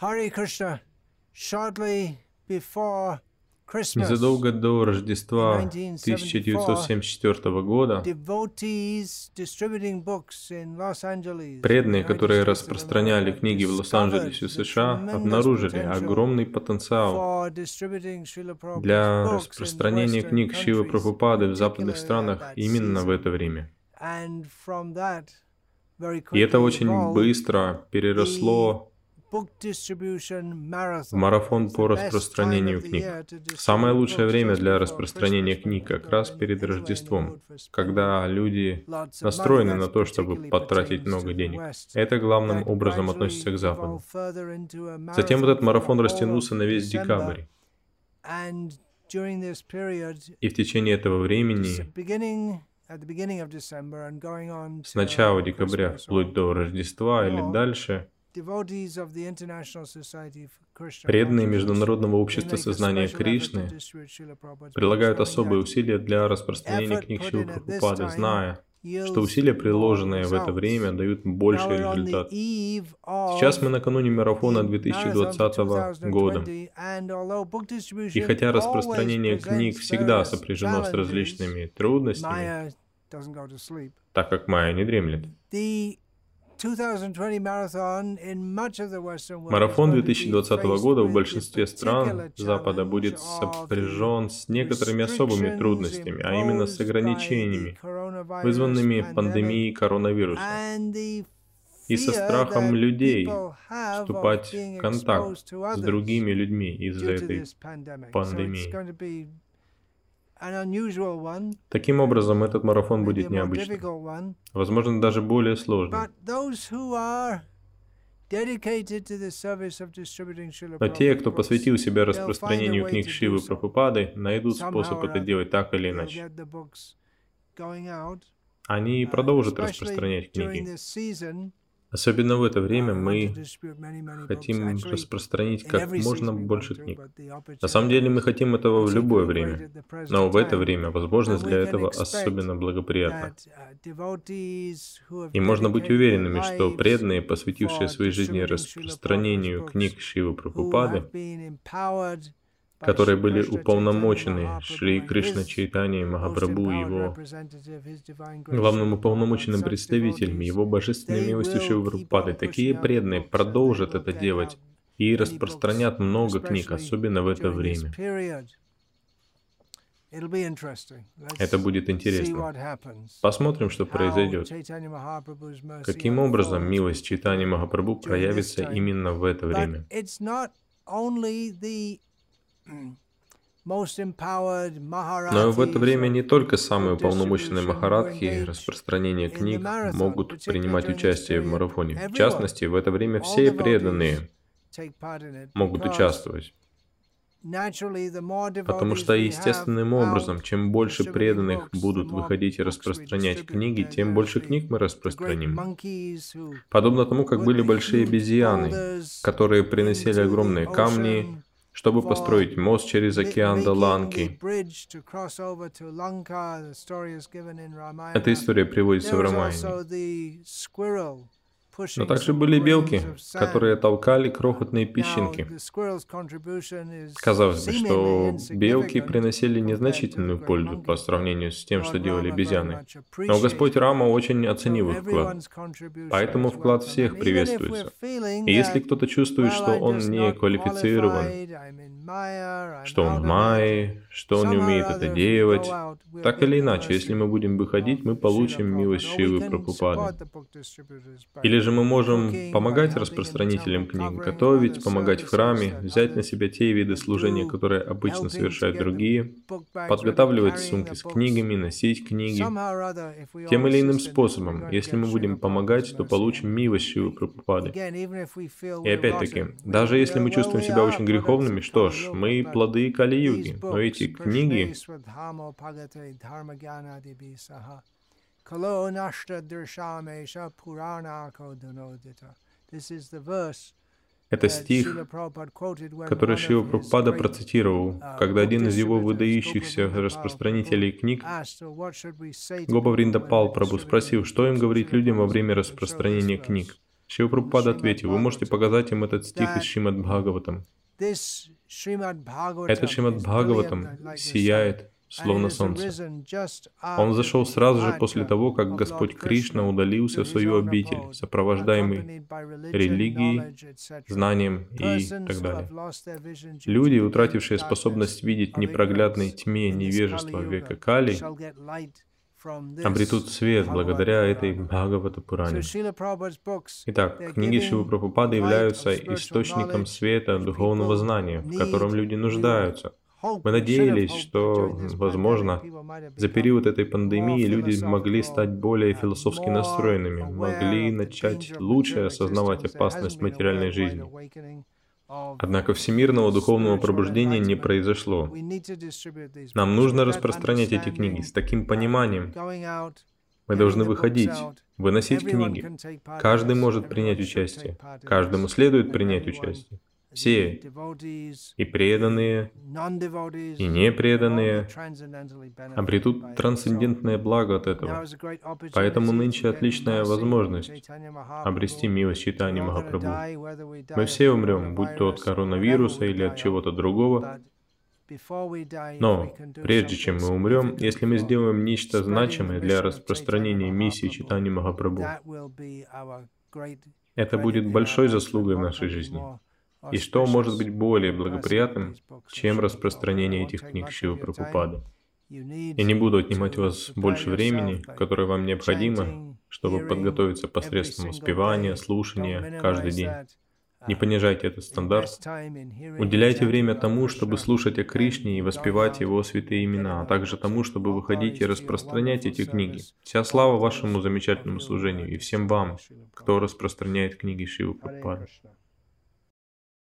Hare Krishna, shortly before Christmas, Незадолго до Рождества 1974 года преданные, которые распространяли книги в Лос-Анджелесе, США, обнаружили огромный потенциал для распространения книг Шивы Прабхупады в западных странах именно в это время. И это очень быстро переросло марафон по распространению книг. Самое лучшее время для распространения книг как раз перед Рождеством, когда люди настроены на то, чтобы потратить много денег. Это главным образом относится к Западу. Затем этот марафон растянулся на весь декабрь. И в течение этого времени, с начала декабря вплоть до Рождества или дальше, преданные Международного общества сознания Кришны прилагают особые усилия для распространения книг this Прабхупады, зная, что усилия, приложенные в это время, дают больший результат. Сейчас мы накануне марафона the marathon 2020 года. 2020, and although book И хотя распространение книг всегда сопряжено с различными трудностями, так как Майя не дремлет. Марафон going to be 2020 faced года в большинстве стран Запада будет сопряжен с некоторыми особыми трудностями, а именно с ограничениями, вызванными пандемией коронавируса, и со страхом людей вступать в контакт с другими людьми из-за этой пандемии. Таким образом, этот марафон будет необычным, возможно, даже более сложным. Но те, кто посвятил себя распространению книг Шивы. Прабхупады, найдут способ это делать так или иначе. Они Uh, продолжат распространять книги. Особенно в это время to мы хотим распространить как можно больше книг. На самом деле мы хотим этого в любое время, но в это время возможность для этого особенно благоприятна. uh, И можно быть уверенными, что преданные, посвятившие своей жизни распространению книг Шивы Прабхупады, которые были уполномочены Шри Кришна Чайтани Махапрабху и его главным уполномоченным представителем, его божественной милостью on такие преданные продолжат это делать и распространят много книг, особенно в это время. Это будет интересно. Посмотрим, что произойдет. Каким образом милость Чайтани Махапрабху проявится именно в это время. Но в это время не только самые distribution махарадхи in the книг могут принимать участие в марафоне. В частности, в это время все преданные могут участвовать. Потому что естественным образом, чем больше преданных будут выходить и распространять книги, тем больше книг мы распространим. Подобно тому, как были большие обезьяны, которые приносили огромные камни, чтобы построить мост через океан до Ланки. Эта история приводится в was Но также были белки, которые толкали крохотные песчинки. Казалось бы, что белки приносили незначительную пользу по сравнению с тем, что делали обезьяны. Но Господь Рама очень оценил их вклад. Поэтому вклад всех приветствуется. И если кто-то чувствует, что он не квалифицирован, что он в мае, что он не умеет это делать, так или иначе, если мы будем выходить, мы получим милость Шивы Прабхупады. Или же мы можем by помогать распространителям книг, готовить, помогать в храме, взять на себя те виды служения, которые обычно совершают другие, подготавливать сумки с книгами, носить книги. Тем или иным способом, если мы будем помогать, то получим милость Прабхупады. И опять-таки, даже если мы чувствуем себя очень греховными, что ж, мы плоды Кали-юги, но эти книги, Kalo Nashta Dirshamesha Purana Kodunodita. This is the verse это стих, который Шива Прабхупада процитировал, uh, когда один из его выдающихся распространителей книг, asked, "So what should we say to Гопа Вриндапал distributing спросил, что им говорить людям во время books?" So this распространения книг. Шива Прабхупада ответил, вы можете показать им этот стих из Шримад Бхагаватам. Этот Шримад Бхагаватам сияет, словно солнце. Он зашел сразу же после того, как Господь Кришна удалился в свою обитель, сопровождаемый религией, знанием и так далее. Люди, утратившие способность видеть непроглядной тьме невежества века Кали, обретут свет благодаря этой Бхагавата Пуране. Итак, книги Шивы Прабхупады являются источником света духовного знания, в котором люди нуждаются. Мы надеялись, что, возможно, за период этой пандемии люди могли стать более философски настроенными, могли начать лучше осознавать опасность материальной жизни. Однако всемирного духовного пробуждения не произошло. Нам нужно распространять эти книги с таким пониманием. Мы должны выходить, выносить книги. Каждый может принять участие. Каждому следует принять участие все, и преданные, и непреданные, обретут трансцендентное благо от этого. Поэтому нынче отличная возможность обрести милость читания Махапрабху. Мы все умрем, будь то от коронавируса или от чего-то другого, но прежде чем мы умрем, если мы сделаем нечто значимое для распространения миссии читания Махапрабху, это будет большой заслугой в нашей жизни. И что может быть более благоприятным, чем распространение этих книг Шивы Прабхупады? Я не буду отнимать у вас больше времени, которое вам необходимо, чтобы подготовиться посредством успевания, слушания каждый день. Не понижайте этот стандарт. Уделяйте время тому, чтобы слушать о Кришне и воспевать Его святые имена, а также тому, чтобы выходить и распространять эти книги. Вся слава вашему замечательному служению и всем вам, кто распространяет книги Шивы Прабхупады.